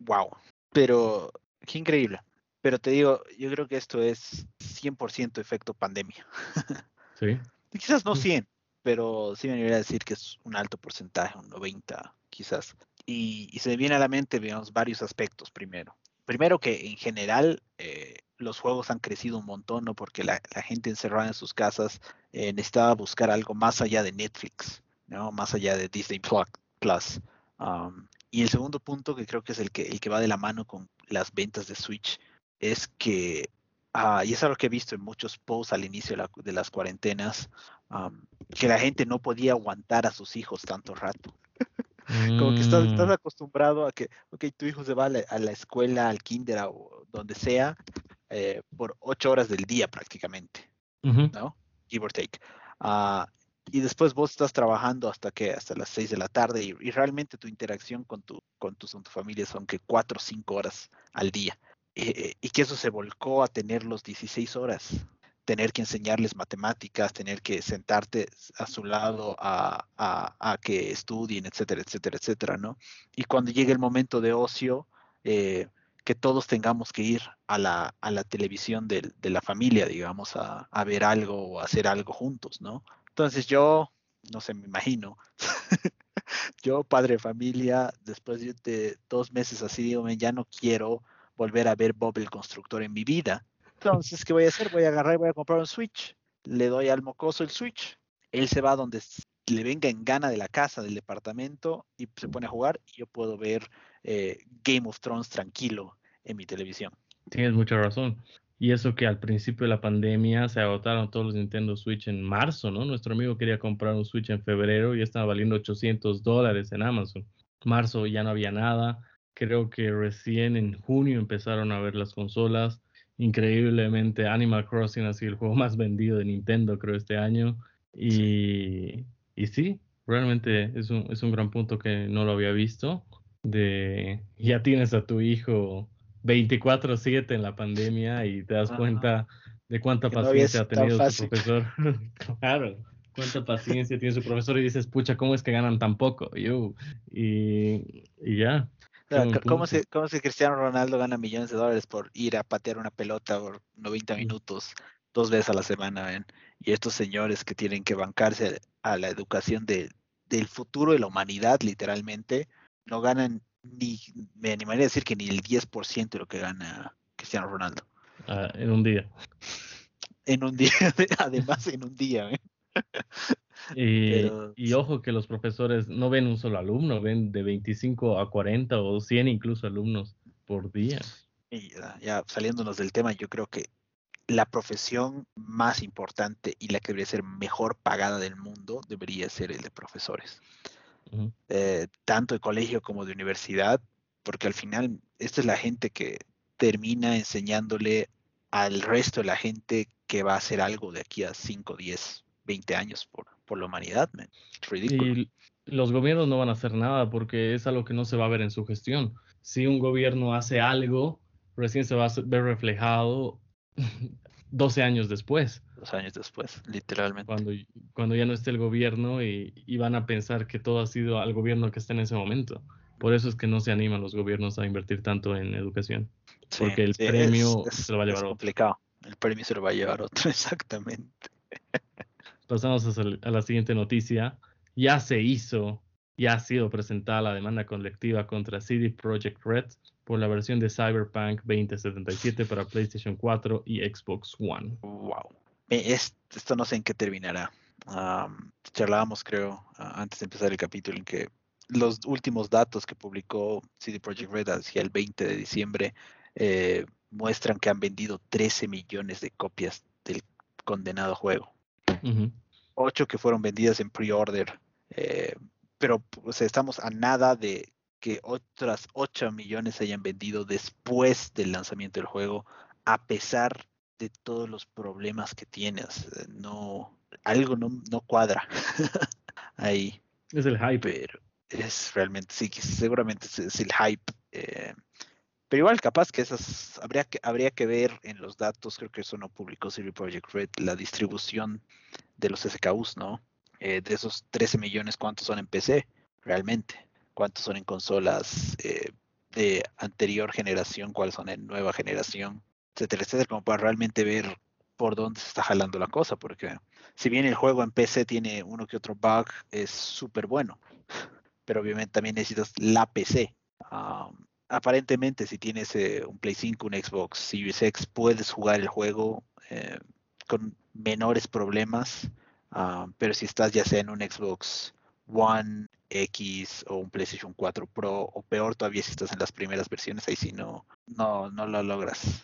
Wow, pero qué increíble. Pero te digo, yo creo que esto es 100% efecto pandemia. Sí. quizás no 100, pero sí me debería decir que es un alto porcentaje, un 90 quizás. Y, se me viene a la mente, digamos, varios aspectos primero. Primero que en general eh, los juegos han crecido un montón, ¿no? Porque la, gente encerrada en sus casas eh, necesitaba buscar algo más allá de Netflix, ¿no? Más allá de Disney Plus. Um, y el segundo punto, que creo que es el que, el que va de la mano con las ventas de Switch, es que Ah, y es algo que he visto en muchos posts al inicio de, las cuarentenas, que la gente no podía aguantar a sus hijos tanto rato. Como que estás, mm. acostumbrado a que, ok, tu hijo se va a la, escuela, al kinder o donde sea, eh, por ocho horas del día prácticamente, ¿no? Give or take. Ah, y después vos estás trabajando hasta que hasta las seis de la tarde y, realmente tu interacción con tu, con tu, con tu familia son que cuatro o cinco horas al día. Eh, y que eso se volcó a tener los 16 horas, tener que enseñarles matemáticas, tener que sentarte a su lado a, a, que estudien, etcétera, etcétera, etcétera, ¿no? Y cuando llegue el momento de ocio, eh, que todos tengamos que ir a la, a la televisión de, de, la familia, digamos, a, a, ver algo o hacer algo juntos, ¿no? Entonces yo, no sé, me imagino, yo, padre de familia, después de dos meses así, digo, ya no quiero volver a ver Bob el Constructor en mi vida. Entonces, ¿qué voy a hacer? Voy a agarrar y voy a comprar un Switch. Le doy al mocoso el Switch. Él se va donde le venga en gana de la casa, del departamento, y se pone a jugar. Y yo puedo ver eh, Game of Thrones tranquilo en mi televisión. Tienes mucha razón. Y eso que al principio de la pandemia se agotaron todos los Nintendo Switch en marzo, ¿no? Nuestro amigo quería comprar un Switch en febrero y estaba valiendo 800 dólares en Amazon. Marzo ya no había nada. Creo que recién en junio empezaron a ver las consolas. Increíblemente, Animal Crossing ha sido el juego más vendido de Nintendo, creo, este año. Y, y sí, realmente es un, es un gran punto que no lo había visto. De ya tienes a tu hijo 24/7 en la pandemia y te das cuenta de cuánta paciencia ha tenido su profesor. claro, cuánta paciencia tiene su profesor y dices, pucha, ¿cómo es que ganan tan poco? Yo, y, y ya, ¿Cómo se, ¿Cómo se Cristiano Ronaldo gana millones de dólares por ir a patear una pelota por 90 minutos dos veces a la semana? ¿ven? Y estos señores que tienen que bancarse a la educación de, del futuro de la humanidad, literalmente, no ganan ni, me animaría a decir que ni el 10% de lo que gana Cristiano Ronaldo. Ah, en un día. En un día, además en un día. ¿eh? Y, ojo que los profesores no ven un solo alumno, ven de 25 a 40 o 100 incluso alumnos por día. Y ya, saliéndonos del tema, yo creo que la profesión más importante y la que debería ser mejor pagada del mundo debería ser el de profesores. Eh, tanto de colegio como de universidad, porque al final esta es la gente que termina enseñándole al resto de la gente que va a hacer algo de aquí a 5, 10, 20 años por, por la humanidad, Y los gobiernos no van a hacer nada porque es algo que no se va a ver en su gestión. Si un gobierno hace algo, recién se va a ver reflejado 12 años después. 12 años después, literalmente. Cuando, cuando ya no esté el gobierno y, van a pensar que todo ha sido al gobierno que está en ese momento. Por eso es que no se animan los gobiernos a invertir tanto en educación. porque el premio se lo va a llevar otro. complicado. El premio se lo va a llevar otro, exactamente. pasamos a la siguiente noticia. Ya se hizo, ya ha sido presentada la demanda colectiva contra CD Projekt Red por la versión de Cyberpunk 2077 para PlayStation 4 y Xbox One. Wow. Esto no sé en qué terminará. charlábamos, creo, antes de empezar el capítulo, en que los últimos datos que publicó CD Projekt Red hacia el 20 de diciembre eh, muestran que han vendido 13 millones de copias del condenado juego ocho que fueron vendidas en pre-order, eh, pero estamos a nada de que otras 8 millones se hayan vendido después del lanzamiento del juego, a pesar de todos los problemas que tienes. Eh, no, algo no, no cuadra ahí. Es el hype. Pero es realmente, sí, seguramente es, el hype Eh, pero igual, capaz que esas habría que, habría que ver en los datos, creo que eso no publicó CD Projekt Red, la distribución de los SKUs, ¿no? Eh, de esos 13 millones, ¿cuántos son en PC realmente? ¿Cuántos son en consolas eh, de anterior generación? ¿Cuáles son en nueva generación? Etcétera, etcétera, como para realmente ver por dónde se está jalando la cosa, porque si bien el juego en PC tiene uno que otro bug, es súper bueno, pero obviamente también necesitas la PC. aparentemente, si tienes eh, un Play 5, un Xbox Series X, puedes jugar el juego eh, con menores problemas, pero si estás ya sea en un Xbox One X o un PlayStation 4 Pro, o peor todavía si estás en las primeras versiones, ahí sí no, no, no lo logras.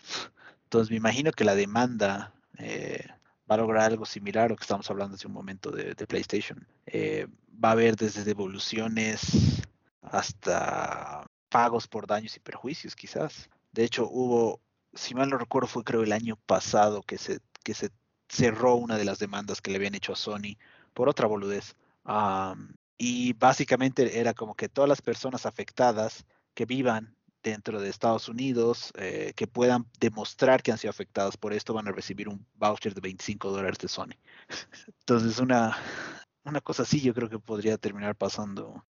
Entonces me imagino que la demanda eh, va a lograr algo similar a lo que estamos hablando hace un momento de, PlayStation. Eh, va a haber desde devoluciones hasta pagos por daños y perjuicios, quizás. De hecho, hubo, si mal no recuerdo, fue creo el año pasado que se, que se cerró una de las demandas que le habían hecho a Sony por otra boludez. Y básicamente era como que todas las personas afectadas que vivan dentro de Estados Unidos eh, que puedan demostrar que han sido afectadas por esto van a recibir un voucher de 25 dólares de Sony. Entonces, una, una cosa así yo creo que podría terminar pasando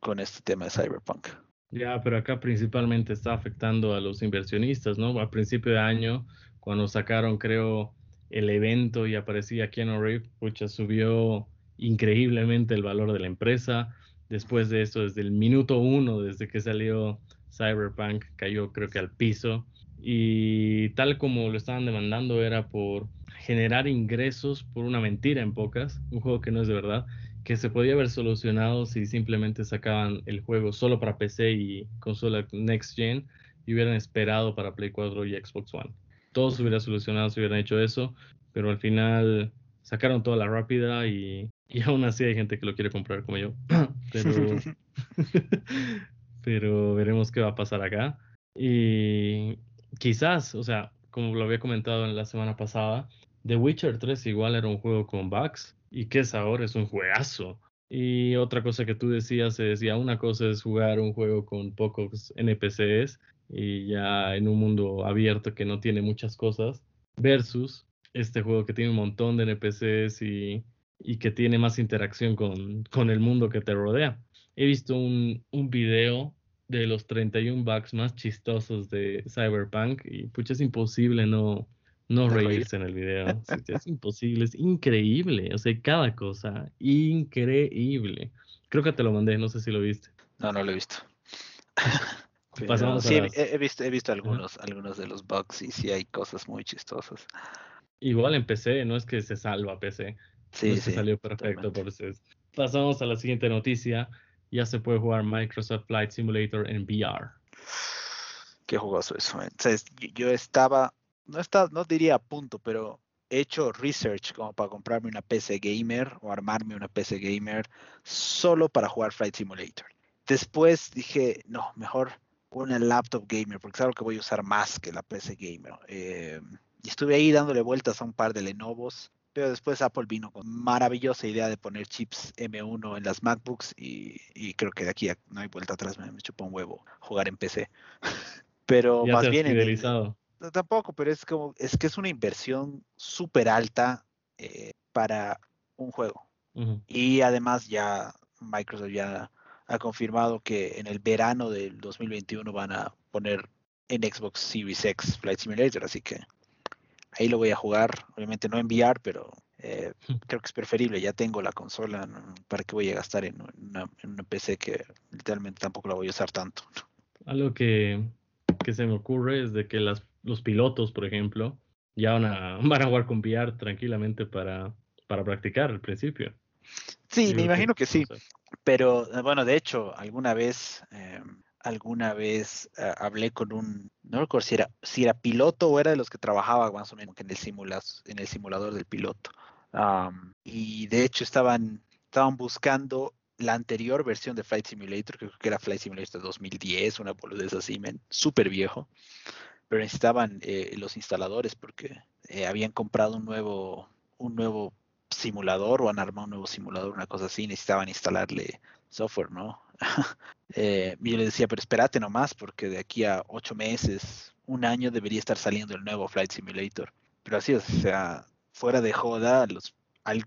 con este tema de Cyberpunk. Ya, pero acá principalmente está afectando a los inversionistas, ¿no? A principio de año, cuando sacaron, creo, el evento y aparecía Keanu Reeves, pucha, subió increíblemente el valor de la empresa. Después de eso, desde el minuto uno, desde que salió Cyberpunk cayó creo que al piso y tal como lo estaban demandando era por generar ingresos por una mentira en pocas, un juego que no es de verdad, que se podía haber solucionado si simplemente sacaban el juego solo para PC y consola Next Gen y hubieran esperado para Play 4 y Xbox One. Todo se hubiera solucionado si hubieran hecho eso, pero al final sacaron toda la rápida y, y aún así hay gente que lo quiere comprar como yo. pero, pero veremos qué va a pasar acá. Y quizás, o sea, como lo había comentado en la semana pasada, The Witcher 3 igual era un juego con bugs y que es ahora es un juegazo. Y otra cosa que tú decías es, ya una cosa es jugar un juego con pocos NPCs y ya en un mundo abierto que no tiene muchas cosas, versus este juego que tiene un montón de NPCs y, y que tiene más interacción con, con el mundo que te rodea he visto un, un video de los 31 bugs más chistosos de Cyberpunk y pucha, es imposible no, no reírse en el video. es imposible, es increíble. O sea, cada cosa, increíble. Creo que te lo mandé, no sé si lo viste. No, no lo he visto. sí, he, visto, he visto algunos, algunos de los bugs y sí hay cosas muy chistosas. Igual en PC, no es que se salva PC. Sí, sí. salió perfecto por eso. Pasamos a la siguiente noticia ya se puede jugar Microsoft Flight Simulator en VR. Qué jugoso eso. Entonces, yo estaba, no estaba, no diría a punto, pero he hecho research como para comprarme una PC gamer o armarme una PC gamer solo para jugar Flight Simulator. Después dije, no, mejor una laptop gamer, porque es algo que voy a usar más que la PC gamer. Eh, y estuve ahí dándole vueltas a un par de Lenovos pero después Apple vino con maravillosa idea de poner chips M1 en las MacBooks y, creo que de aquí no hay vuelta atrás, me, me chupó un huevo jugar en PC. pero más bien... Fidelizado. tampoco, pero es como, es que es una inversión súper alta eh, para un juego. Y además ya Microsoft ya ha confirmado que en el verano del 2021 van a poner en Xbox Series X Flight Simulator, así que ahí lo voy a jugar, obviamente no enviar, pero eh, creo que es preferible, ya tengo la consola, ¿para qué voy a gastar en una, PC que literalmente tampoco la voy a usar tanto? Algo que, se me ocurre es de que las, los pilotos, por ejemplo, ya van a, van a jugar con VR tranquilamente para, para practicar al principio. Sí, me imagino que, sí, pero bueno, de hecho, alguna vez... Eh, alguna vez eh, hablé con un, no recuerdo si era, si era piloto o era de los que trabajaba más o menos en el, en el simulador del piloto. y de hecho estaban, estaban buscando la anterior versión de Flight Simulator, creo que era Flight Simulator 2010, una boludez así, súper viejo, pero necesitaban eh, los instaladores porque eh, habían comprado un nuevo, un nuevo simulador o han armado un nuevo simulador, una cosa así, necesitaban instalarle software, ¿no? eh, yo le decía, pero espérate nomás, porque de aquí a ocho meses, un año debería estar saliendo el nuevo Flight Simulator. Pero así, o sea, fuera de joda, los,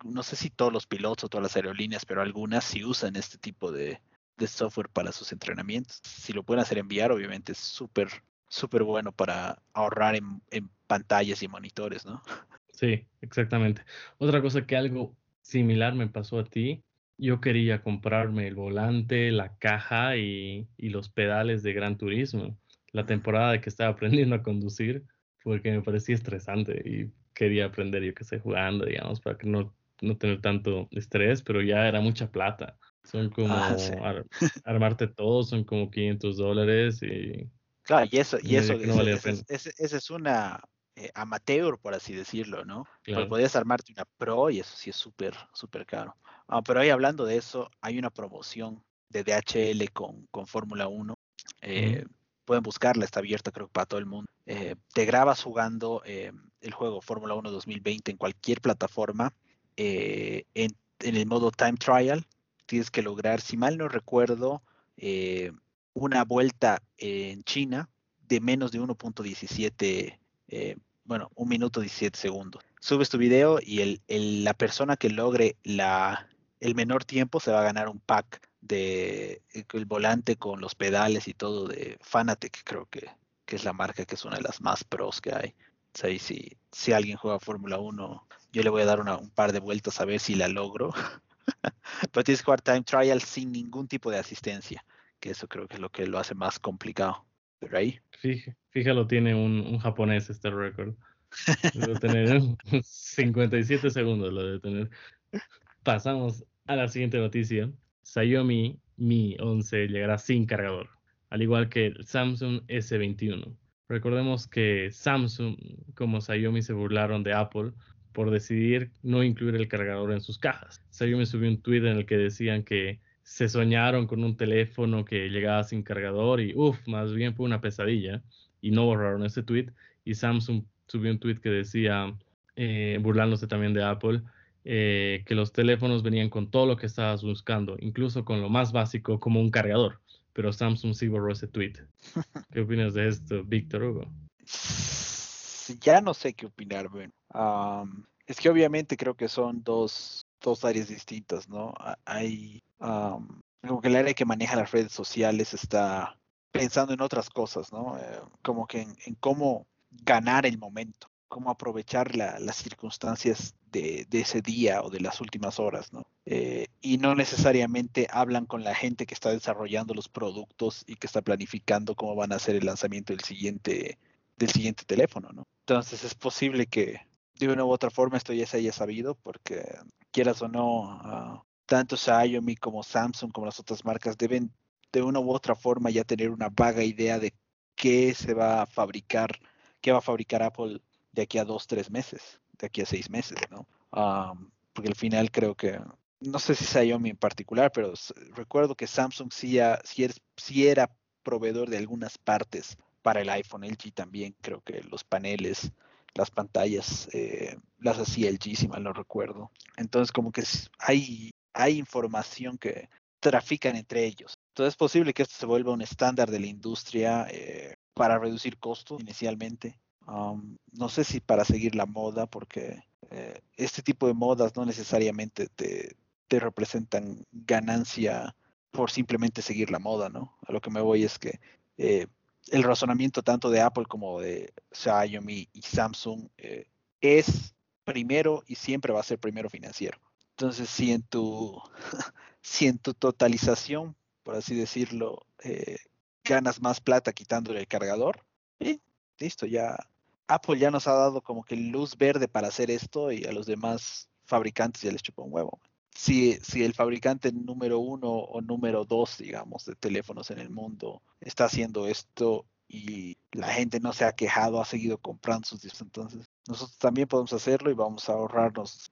no sé si todos los pilotos o todas las aerolíneas, pero algunas sí usan este tipo de, software para sus entrenamientos. Si lo pueden hacer enviar, obviamente es súper, súper bueno para ahorrar en, pantallas y monitores, ¿no? Sí, exactamente. Otra cosa que algo similar me pasó a ti, yo quería comprarme el volante, la caja y, y los pedales de Gran Turismo. La temporada que estaba aprendiendo a conducir, porque me parecía estresante y quería aprender, yo que sé, jugando, digamos, para que no, no tener tanto estrés, pero ya era mucha plata. Son como Ah, sí. armarte todo, son como 500 dólares y Claro, y eso, y eso, no vale ese es una eh, amateur, por así decirlo, ¿no? Porque Claro. podrías armarte una pro y eso sí es súper, súper caro. Ah, pero ahí hablando de eso, hay una promoción de DHL con, con Fórmula 1. Eh, Pueden buscarla, está abierta creo que para todo el mundo. Eh, te grabas jugando el juego Fórmula 1 2020 en cualquier plataforma en, en el modo Time Trial. Tienes que lograr, si mal no recuerdo, una vuelta en China de menos de 1.17, eh, bueno, un minuto 17 segundos. Subes tu video y el, la persona que logre el menor tiempo se va a ganar un pack de el volante con los pedales y todo de Fanatec, creo que, que es la marca que es una de las más pros que hay. O si, si alguien juega Fórmula 1, yo le voy a dar una- un par de vueltas a ver si la logro. Pero tienes que jugar time trial sin ningún tipo de asistencia, que eso creo que es lo que lo hace más complicado. Pero Fíjalo, tiene un, un japonés este récord. Debe tener 57 segundos, lo debe tener. Pasamos a la siguiente noticia. Xiaomi Mi 11 llegará sin cargador, al igual que el Samsung S21. Recordemos que Samsung como Xiaomi se burlaron de Apple por decidir no incluir el cargador en sus cajas. Xiaomi subió un tweet en el que decían que se soñaron con un teléfono que llegaba sin cargador y uff, más bien fue una pesadilla y no borraron ese tweet y Samsung subió un tweet que decía, eh, burlándose también de Apple, eh, que los teléfonos venían con todo lo que estabas buscando, incluso con lo más básico como un cargador, pero Samsung sí borró ese tweet. ¿Qué opinas de esto, Víctor Hugo? ya no sé qué opinar, bueno. Um, es que obviamente creo que son dos, dos áreas distintas, ¿no? Hay, um, como que el área que maneja las redes sociales está pensando en otras cosas, ¿no? Eh, como que en, cómo ganar el momento, cómo aprovechar la- las circunstancias de, de ese día o de las últimas horas, ¿no? Eh, y no necesariamente hablan con la gente que está desarrollando los productos y que está planificando cómo van a hacer el lanzamiento del siguiente, del siguiente teléfono, ¿no? Entonces es posible que de una u otra forma esto ya se haya sabido porque quieras o no, uh, tanto Xiaomi como Samsung como las otras marcas deben de una u otra forma ya tener una vaga idea de qué se va a fabricar, qué va a fabricar Apple de aquí a dos, tres meses, de aquí a seis meses, ¿no? Um, porque al final creo que, no sé si Xiaomi en particular, pero recuerdo que Samsung sí, ya, sí, er, sí era proveedor de algunas partes para el iPhone, LG también, creo que los paneles, las pantallas, eh, las hacía LG, si mal no recuerdo. Entonces, como que hay, hay información que trafican entre ellos. Entonces, es posible que esto se vuelva un estándar de la industria eh, para reducir costos inicialmente. Um, no sé si para seguir la moda, porque eh, este tipo de modas no necesariamente te, te representan ganancia por simplemente seguir la moda, ¿no? A lo que me voy es que el razonamiento tanto de Apple como de Xiaomi y Samsung eh, es primero y siempre va a ser primero financiero. Entonces, si en tu, si en tu totalización, por así decirlo, eh, ganas más plata quitándole el cargador, y listo, ya Apple ya nos ha dado como que luz verde para hacer esto y a los demás fabricantes ya les chupa un huevo. Si, si el fabricante número uno o número dos, digamos, de teléfonos en el mundo está haciendo esto y la gente no se ha quejado, ha seguido comprando sus discos, entonces nosotros también podemos hacerlo y vamos a ahorrarnos.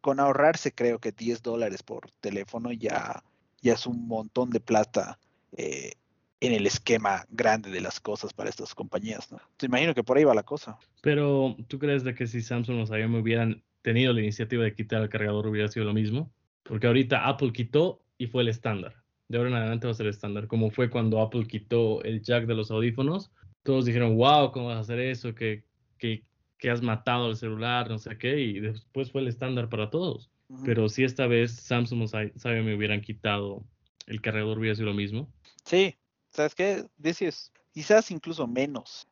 Con ahorrarse creo que 10 dólares por teléfono ya, ya es un montón de plata eh, en el esquema grande de las cosas para estas compañías. Te imagino que por ahí va la cosa. Pero, ¿tú crees de que si Samsung o Xiaomi hubieran tenido la iniciativa de quitar el cargador hubiera sido lo mismo? Porque ahorita Apple quitó y fue el estándar. de ahora en adelante va a ser estándar, como fue cuando Apple quitó el jack de los audífonos. Todos dijeron, wow, ¿cómo vas a hacer eso? Que, que, que has matado el celular, no sé qué, y después fue el estándar para todos. Pero si esta vez Samsung o Xiaomi hubieran quitado el cargador, hubiera sido lo mismo. Sí, ¿sabes qué? Dices, quizás incluso menos.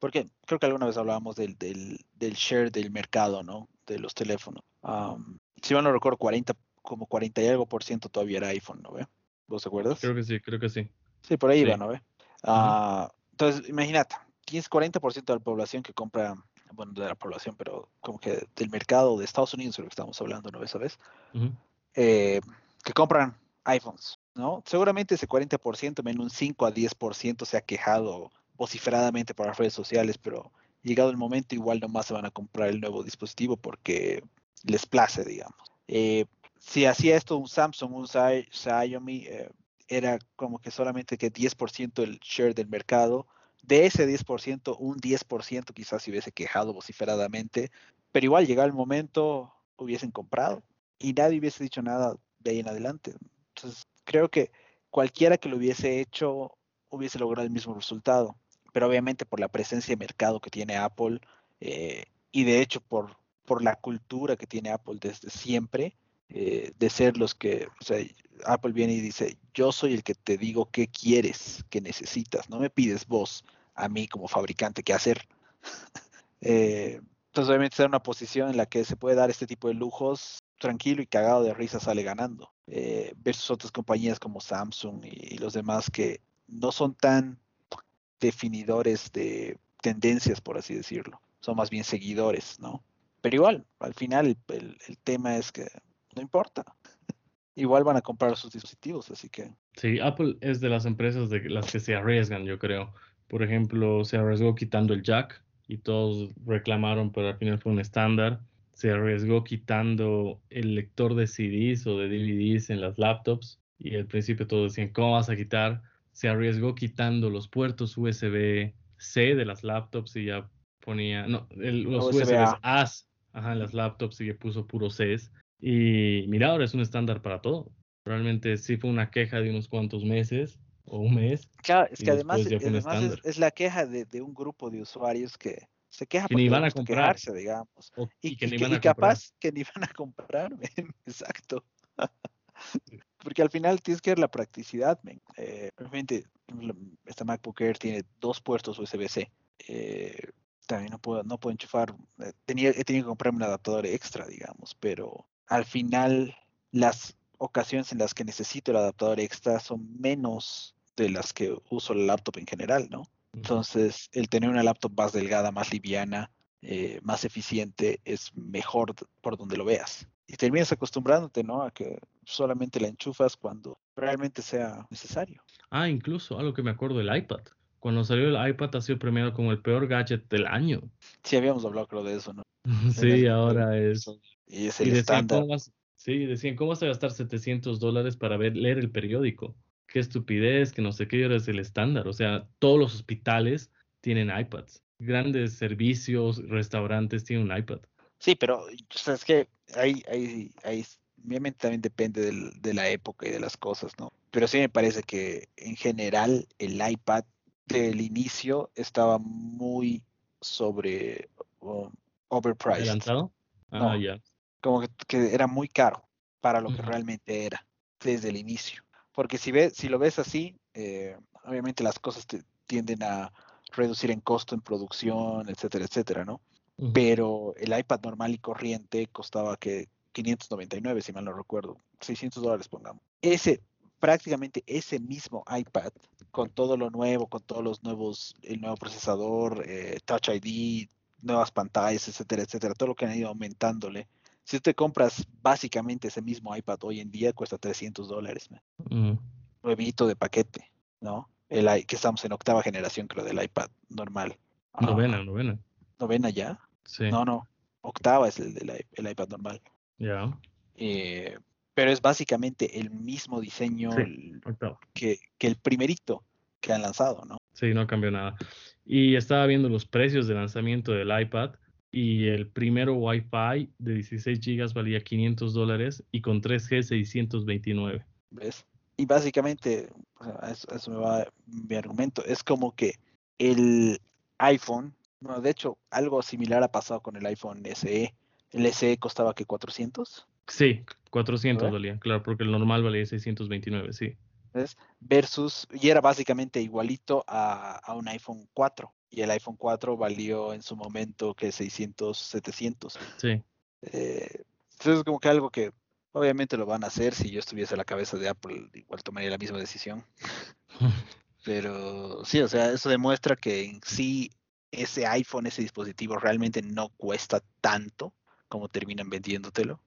Porque creo que alguna vez hablábamos del, del, del, share del mercado, ¿no? De los teléfonos. si mal no recuerdo, 40, como 40 y algo por ciento todavía era iPhone, ¿no ve? ¿Vos te acuerdas? Creo que sí, creo que sí. Sí, por ahí iba, ¿no ve? Ah, entonces, imagínate, tienes 40% de la población que compra, bueno, de la población, pero como que del mercado de Estados Unidos, de lo que estamos hablando, ¿no ves? ¿Sabes? Eh, que compran iPhones, ¿no? Seguramente ese 40%, menos un 5 a 10% se ha quejado vociferadamente por las redes sociales, pero llegado el momento igual nomás se van a comprar el nuevo dispositivo porque les place, digamos. Eh, si hacía esto un Samsung, un Xiaomi, eh, era como que solamente que 10% el share del mercado. De ese 10%, un 10% quizás se hubiese quejado vociferadamente, pero igual llegado el momento, hubiesen comprado y nadie hubiese dicho nada de ahí en adelante. Entonces, creo que cualquiera que lo hubiese hecho hubiese logrado el mismo resultado, pero obviamente por la presencia de mercado que tiene Apple eh, y de hecho por, por la cultura que tiene Apple desde siempre, eh, de ser los que, o sea, Apple viene y dice, yo soy el que te digo qué quieres, qué necesitas, no me pides vos a mí como fabricante qué hacer. Eh, entonces obviamente está en una posición en la que se puede dar este tipo de lujos tranquilo y cagado de risa sale ganando. Versus otras compañías como Samsung y, los demás que no son tan definidores de tendencias, por así decirlo. Son más bien seguidores, ¿no? Pero igual, al final el tema es que no importa. Igual van a comprar sus dispositivos, así que. Sí, Apple es de las empresas de las que se arriesgan, yo creo. Por ejemplo, se arriesgó quitando el jack y todos reclamaron, pero al final fue un estándar. Se arriesgó quitando el lector de CDs o de DVDs en las laptops y al principio todos decían, ¿cómo vas a quitar? Se arriesgó quitando los puertos USB-C de las laptops y ya ponía, no, los USB A ajá, en las laptops y ya puso puro Cs. Y mira, ahora es un estándar para todo. Realmente sí fue una queja de unos cuantos meses o un mes. Claro, es que además, es, la queja de, un grupo de usuarios que se queja que ni van a comprarse, digamos. y, que, ni van a capaz que ni van a comprar, exacto. Porque al final tienes que ver la practicidad. Eh, realmente, esta MacBook Air tiene dos puertos USB-C. Eh, también no puedo, no puedo enchufar. Eh, tenía, he tenido que comprarme un adaptador extra, digamos, pero al final las ocasiones en las que necesito el adaptador extra son menos de las que uso el laptop en general, ¿no? Entonces, el tener una laptop más delgada, más liviana, eh, más eficiente, es mejor por donde lo veas. Y terminas acostumbrándote, ¿no? A que solamente la enchufas cuando realmente sea necesario. Ah, incluso algo que me acuerdo del iPad. Cuando salió el iPad ha sido premiado como el peor gadget del año. Sí, habíamos hablado creo de eso, ¿no? sí, ahora es. Y es el estándar. sí, decían, ¿cómo vas a gastar 700 dólares para ver, leer el periódico? Qué estupidez, que no sé qué, ahora es el estándar. O sea, todos los hospitales tienen iPads. Grandes servicios, restaurantes tienen un iPad. Sí, pero es que ahí, ahí, ahí obviamente también depende de la época y de las cosas, ¿no? Pero sí me parece que en general el iPad del inicio estaba muy sobre um, overpriced. ¿Adelantado? Ah, ya como que, era muy caro para lo que realmente era desde el inicio. Porque si, ves, si lo ves así, eh, obviamente las cosas te tienden a reducir en costo, en producción, etcétera, etcétera, ¿no? Pero el iPad normal y corriente costaba que 599, si mal no recuerdo, 600 dólares pongamos. Ese, prácticamente ese mismo iPad, con todo lo nuevo, con todos los nuevos, el nuevo procesador, eh, Touch ID, nuevas pantallas, etcétera, etcétera, todo lo que han ido aumentándole, si te compras básicamente ese mismo iPad hoy en día, cuesta 300 dólares. Mm. Nuevito de paquete, ¿no? El, que estamos en octava generación, creo, del iPad normal. Novena, ah, novena. ¿Novena ya? Sí. No, no. Octava es el del el iPad normal. Ya. Eh, pero es básicamente el mismo diseño que, que el primerito que han lanzado, ¿no? Sí, no cambió nada. Y estaba viendo los precios de lanzamiento del iPad y el primero Wi-Fi de 16 GB valía 500 dólares y con 3G 629. ¿Ves? y básicamente, eso, eso, me va mi argumento, es como que el iPhone, bueno, de hecho, algo similar ha pasado con el iPhone SE. El SE costaba que 400. Sí, 400 valía, claro, porque el normal valía 629, sí. Versus, y era básicamente igualito a, a, un iPhone 4. Y el iPhone 4 valió en su momento que 600, 700. Sí. Eh, entonces, como que algo que obviamente lo van a hacer. Si yo estuviese a la cabeza de Apple, igual tomaría la misma decisión. Pero sí, o sea, eso demuestra que en sí ese iPhone, ese dispositivo realmente no cuesta tanto como terminan vendiéndotelo.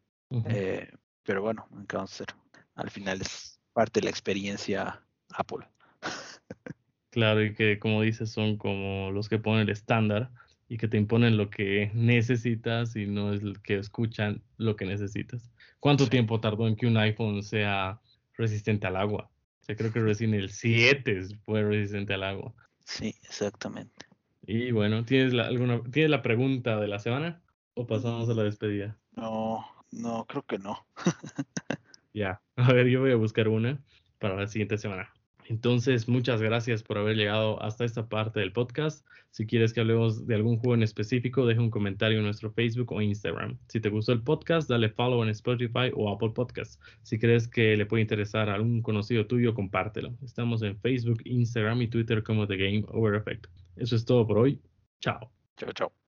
eh, pero bueno, en cáncer, al final es parte de la experiencia Apple. claro, y que como dices, son como los que ponen el estándar y que te imponen lo que necesitas y no es el que escuchan lo que necesitas. ¿Cuánto tiempo tardó en que un iPhone sea resistente al agua? O sea, creo que recién el 7 fue resistente al agua. Sí, exactamente. Y bueno, ¿tienes la, alguna, ¿tienes la pregunta de la semana? ¿O pasamos a la despedida? No, no, creo que no. ya, a ver, yo voy a buscar una para la siguiente semana. Entonces, muchas gracias por haber llegado hasta esta parte del podcast. Si quieres que hablemos de algún juego en específico, deja un comentario en nuestro Facebook o Instagram. Si te gustó el podcast, dale follow en Spotify o Apple Podcasts. Si crees que le puede interesar a algún conocido tuyo, compártelo. Estamos en Facebook, Instagram y Twitter como The Game Over Effect. Eso es todo por hoy. Chao. Chao, chao.